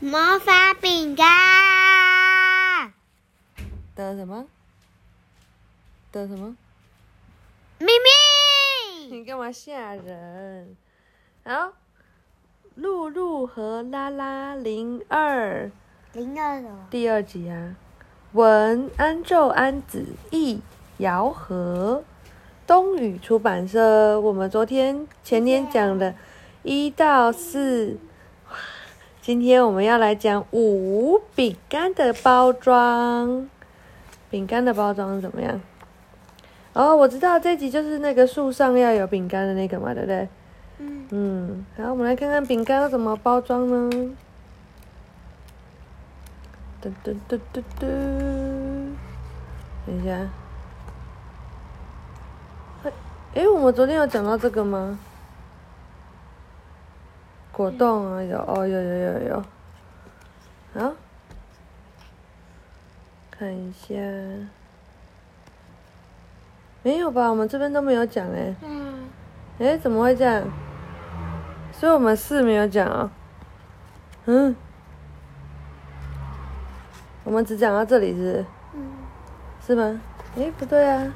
魔法饼干的什么？的什么？秘密。你干嘛吓人？好，露露和拉拉零二零二的第二集啊，文安昼安子译姚和，东宇出版社。我们昨天前天讲的一到四，今天我们要来讲五饼干的包装。饼干的包装怎么样？哦，我知道这集就是那个树上要有饼干的那个嘛，对不对？嗯，嗯，好，我们来看看饼干要怎么包装呢？嘟嘟嘟嘟嘟，等一下，哎，诶，我们昨天有讲到这个吗？果冻啊，有哦，有有有有，啊，看一下，没有吧？我们这边都没有讲哎。嗯，哎，怎么会这样？所以我们四没有讲啊、嗯，我们只讲到这里是是嗯，是吗？哎，不对啊。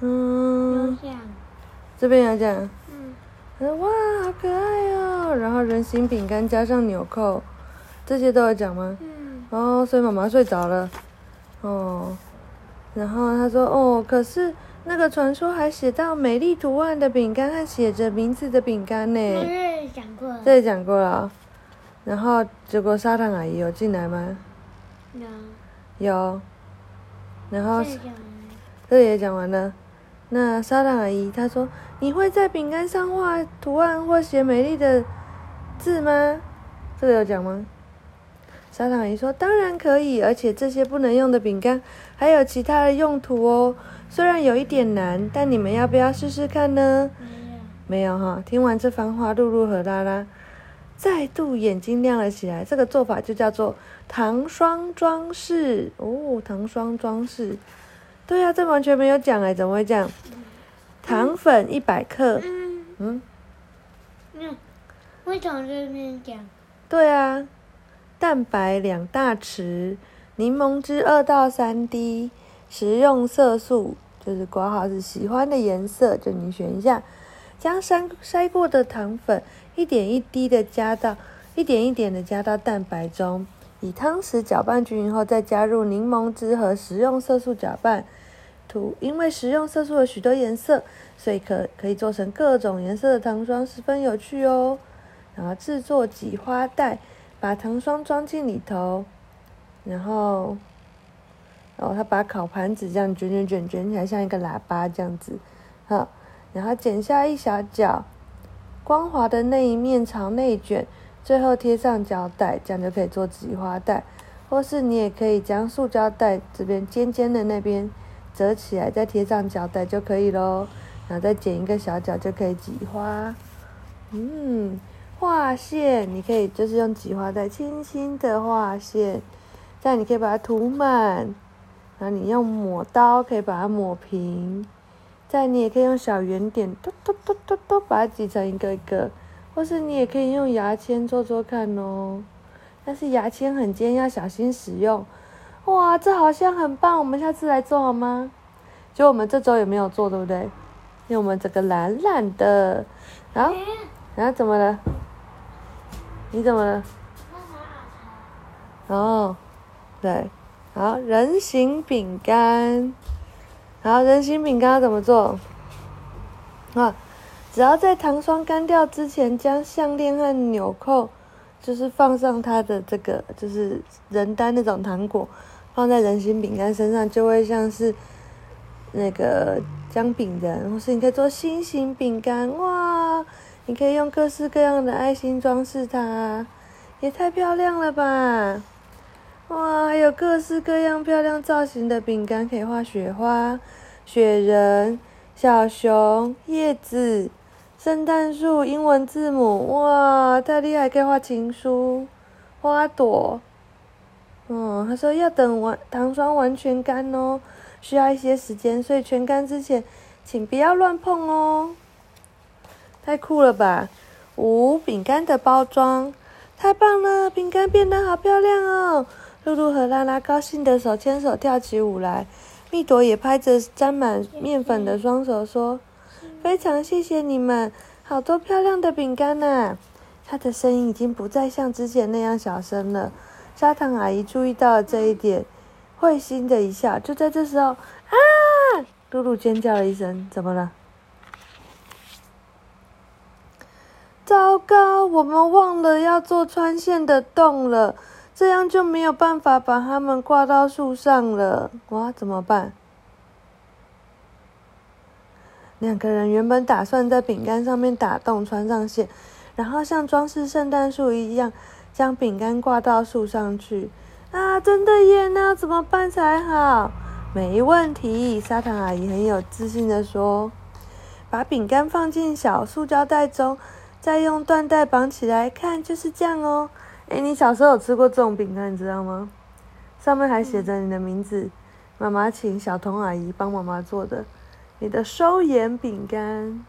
嗯，这边有讲，嗯，他说哇，好可爱哦。然后人形饼干加上纽扣，这些都有讲吗？嗯，哦，所以妈妈睡着了。哦，然后他说哦，可是那个传说还写到美丽图案的饼干和写着名字的饼干呢。讲过了，这里讲过了啊、然后结果沙糖阿姨有进来吗？有，有。然后这也讲完了。那沙糖阿姨她说：“你会在饼干上画图案或写美丽的字吗？”这个有讲吗？砂糖姨说：“当然可以，而且这些不能用的饼干还有其他的用途哦。虽然有一点难，但你们要不要试试看呢？”没有，没有哈。听完这番话，露露和拉拉再度眼睛亮了起来。这个做法就叫做糖霜装饰哦，糖霜装饰。对啊，这完全没有讲哎，怎么会这样？糖粉一百克，嗯，嗯，嗯，为什么这边讲？对啊，蛋白两大匙，柠檬汁二到三滴，食用色素就是挂号是喜欢的颜色，就你选一下。将筛筛过的糖粉一点一滴的加到一点一点的加到蛋白中，以汤匙搅拌均匀后，再加入柠檬汁和食用色素搅拌。涂因为食用色素有许多颜色，所以可可以做成各种颜色的糖霜，十分有趣哦。然后制作挤花袋，把糖霜装进里头，然后，然后他把烤盘子这样卷卷卷卷起来，像一个喇叭这样子，好，然后剪下一小角，光滑的那一面朝内卷，最后贴上胶带，这样就可以做挤花袋。或是你也可以将塑胶袋这边尖尖的那边折起来，再贴上胶带就可以喽。然后再剪一个小角就可以挤花。嗯，画线你可以就是用挤花袋轻轻的画线，这样你可以把它涂满。然后你用抹刀可以把它抹平，再你也可以用小圆点，嘟嘟嘟嘟嘟把它挤成一个一个，或是你也可以用牙签做做看哦。但是牙签很尖，要小心使用。哇，这好像很棒，我们下次来做好吗？就我们这周也没有做，对不对？因为我们整个懒懒的。然后，然后怎么了？你怎么了？哦，对，好，人形饼干。好，人形饼干要怎么做？啊，只要在糖霜干掉之前，将项链和纽扣，就是放上它的这个，就是人丹那种糖果，放在人形饼干身上，就会像是那个姜饼人，或是你可以做心形饼干，哇！你可以用各式各样的爱心装饰它，也太漂亮了吧！哇，还有各式各样漂亮造型的饼干，可以画雪花、雪人、小熊、叶子、圣诞树、英文字母，哇，太厉害！可以画情书、花朵。嗯，他说要等完糖霜完全干哦，需要一些时间，所以全干之前，请不要乱碰哦。太酷了吧！五饼干的包装，太棒了，饼干变得好漂亮哦！露露和拉拉高兴的手牵手跳起舞来。蜜朵也拍着沾满面粉的双手说：“非常谢谢你们，好多漂亮的饼干呢！”她的声音已经不再像之前那样小声了。砂糖阿姨注意到了这一点，会心的一笑。就在这时候，啊！露露尖叫了一声：“怎么了？”糟糕，我们忘了要做穿线的洞了。这样就没有办法把它们挂到树上了。哇，怎么办？两个人原本打算在饼干上面打洞穿上线，然后像装饰圣诞树一样将饼干挂到树上去。啊，真的耶！那要怎么办才好？没问题，砂糖阿姨很有自信的说：“把饼干放进小塑胶袋中，再用缎带绑起来，看就是这样哦。”哎，你小时候有吃过这种饼干，你知道吗？上面还写着你的名字，妈妈请小童阿姨帮妈妈做的，你的收盐饼干，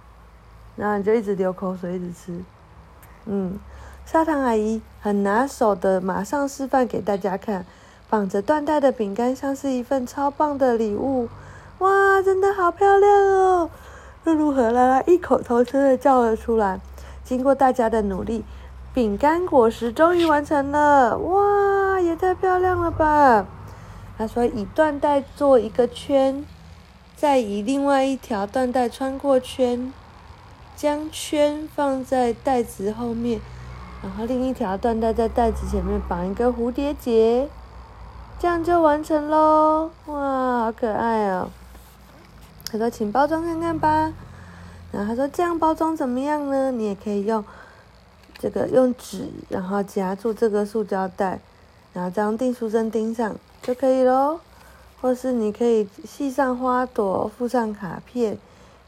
然后你就一直流口水，一直吃。嗯，砂糖阿姨很拿手的，马上示范给大家看，绑着缎带的饼干像是一份超棒的礼物，哇，真的好漂亮哦！露露和拉拉异口同声的叫了出来。经过大家的努力。饼干果实终于完成了，哇，也太漂亮了吧！他说：“以缎带做一个圈，再以另外一条缎带穿过圈，将圈放在袋子后面，然后另一条缎带在袋子前面绑一个蝴蝶结，这样就完成喽！哇，好可爱哦！”他说：“请包装看看吧。”然后他说：“这样包装怎么样呢？你也可以用。”这个用纸，然后夹住这个塑胶袋，然后再用订书针钉上就可以喽。或是你可以系上花朵，附上卡片，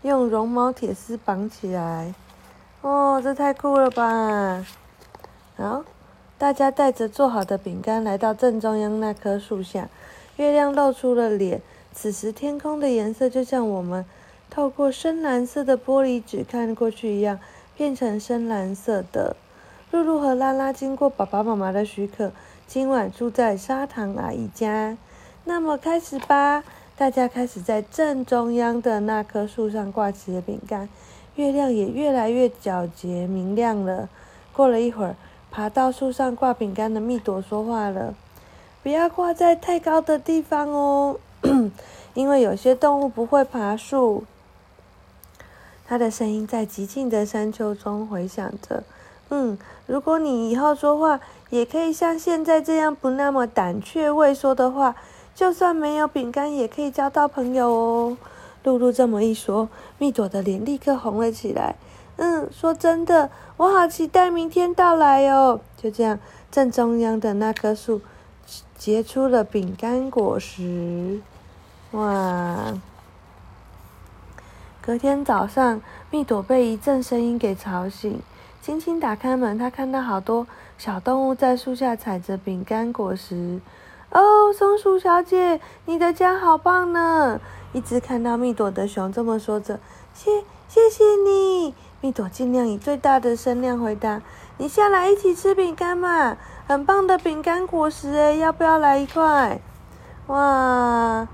用绒毛铁丝绑起来。哦，这太酷了吧！好，大家带着做好的饼干来到正中央那棵树下，月亮露出了脸。此时天空的颜色就像我们透过深蓝色的玻璃纸看过去一样，变成深蓝色的。露露和拉拉经过爸爸妈妈的许可，今晚住在砂糖阿姨家。那么开始吧！大家开始在正中央的那棵树上挂起了饼干，月亮也越来越皎洁明亮了。过了一会儿，爬到树上挂饼干的蜜朵说话了：“不要挂在太高的地方哦，因为有些动物不会爬树。”他的声音在寂静的山丘中回响着。嗯，如果你以后说话也可以像现在这样不那么胆怯畏缩的话，就算没有饼干也可以交到朋友哦。露露这么一说，蜜朵的脸立刻红了起来。嗯，说真的，我好期待明天到来哦。就这样，正中央的那棵树结出了饼干果实。哇！隔天早上，蜜朵被一阵声音给吵醒。轻轻打开门，他看到好多小动物在树下采着饼干果实。哦，松鼠小姐，你的家好棒呢！一只看到蜜朵的熊这么说着。谢，谢谢你。蜜朵尽量以最大的声量回答：“你下来一起吃饼干嘛？很棒的饼干果实诶，要不要来一块？”哇，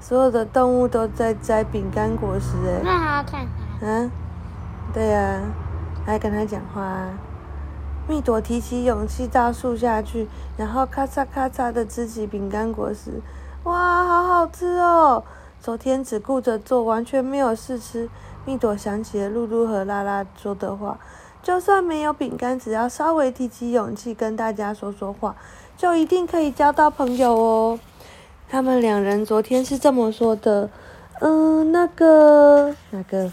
所有的动物都在摘饼干果实诶。那还要看啥？嗯，对呀。还跟他讲话，啊蜜朵提起勇气到树下去，然后咔嚓咔嚓的吃起饼干果实，哇，好好吃哦！昨天只顾着做，完全没有试吃。蜜朵想起了露露和拉拉说的话，就算没有饼干，只要稍微提起勇气跟大家说说话，就一定可以交到朋友哦。他们两人昨天是这么说的，嗯，那个，那个，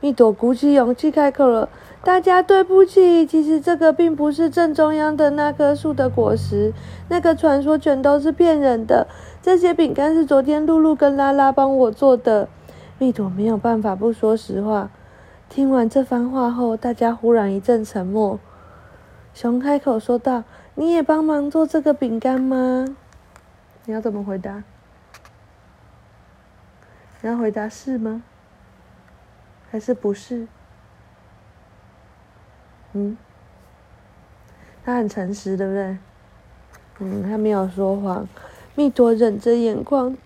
蜜朵鼓起勇气开口了。大家对不起，其实这个并不是正中央的那棵树的果实，那个传说全都是骗人的。这些饼干是昨天露露跟拉拉帮我做的。蜜朵没有办法不说实话。听完这番话后，大家忽然一阵沉默。熊开口说道：“你也帮忙做这个饼干吗？”你要怎么回答？你要回答是吗？还是不是？嗯，他很诚实，对不对？嗯，他没有说谎。蜜朵忍着眼眶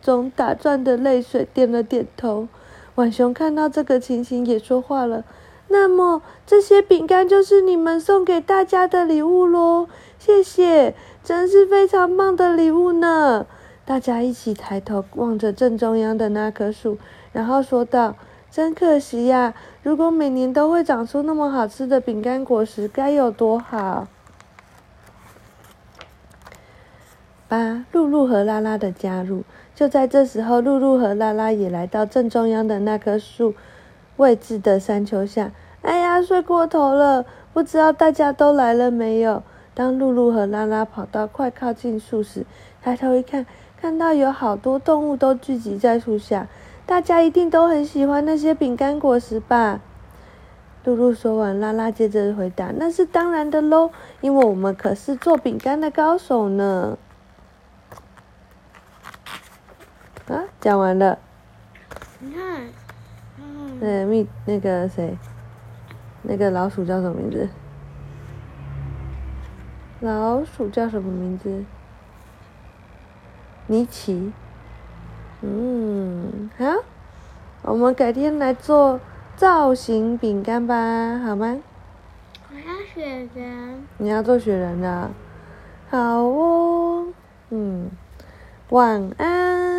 中打转的泪水，点了点头。浣熊看到这个情形，也说话了。那么，这些饼干就是你们送给大家的礼物喽？谢谢，真是非常棒的礼物呢！大家一起抬头望着正中央的那棵树，然后说道：“真可惜呀，如果每年都会长出那么好吃的饼干果实，该有多好！”八，露露和拉拉的加入。就在这时候，露露和拉拉也来到正中央的那棵树位置的山丘下。哎呀，睡过头了！不知道大家都来了没有？当露露和拉拉跑到快靠近树时，抬头一看，看到有好多动物都聚集在树下。大家一定都很喜欢那些饼干果实吧？露露说完，拉拉接着回答：“那是当然的喽，因为我们可是做饼干的高手呢。”啊，讲完了。你看，嗯，那蜜那个谁，那个老鼠叫什么名字？老鼠叫什么名字？尼奇。嗯，好，我们改天来做造型饼干吧，好吗？我要雪人。你要做雪人的，好哦。嗯，晚安。